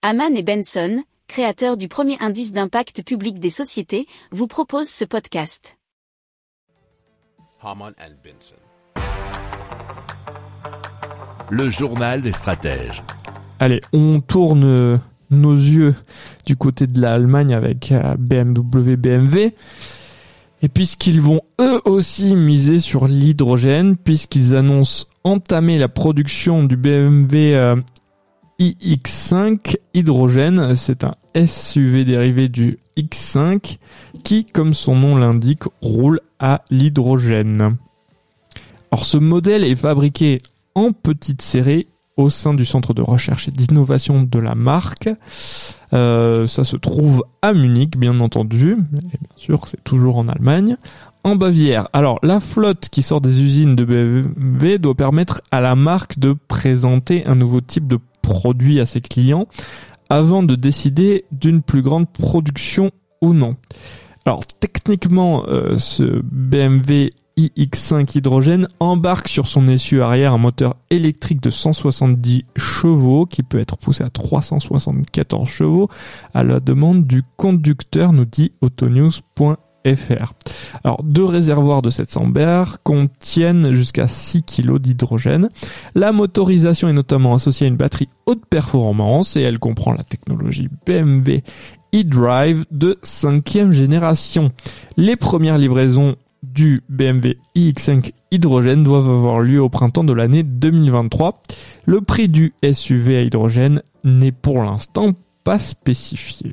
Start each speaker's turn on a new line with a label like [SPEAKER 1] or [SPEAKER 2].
[SPEAKER 1] Haman et Benson, créateurs du premier indice d'impact public des sociétés, vous proposent ce podcast.
[SPEAKER 2] Haman and Benson. Le journal des stratèges.
[SPEAKER 3] Allez, on tourne nos yeux du côté de l'Allemagne avec euh, BMW, BMW. Et puisqu'ils vont eux aussi miser sur l'hydrogène, puisqu'ils annoncent entamer la production du BMW euh, iX5 hydrogène, c'est un SUV dérivé du X5 qui, comme son nom l'indique, roule à l'hydrogène. Alors ce modèle est fabriqué en petite série au sein du centre de recherche et d'innovation de la marque. Euh, ça se trouve à Munich, bien entendu, bien sûr c'est toujours en Allemagne. En Bavière. Alors la flotte qui sort des usines de BMW doit permettre à la marque de présenter un nouveau type de produit à ses clients avant de décider d'une plus grande production ou non. Alors techniquement, euh, ce BMW iX5 hydrogène embarque sur son essieu arrière un moteur électrique de 170 chevaux qui peut être poussé à 374 chevaux à la demande du conducteur, nous dit autonews.fr. Alors, deux réservoirs de 700 bar contiennent jusqu'à 6 kg d'hydrogène. La motorisation est notamment associée à une batterie haute performance et elle comprend la technologie BMW e-Drive de cinquième génération. Les premières livraisons du BMW iX5 hydrogène doivent avoir lieu au printemps de l'année 2023. Le prix du SUV à hydrogène n'est pour l'instant pas spécifié.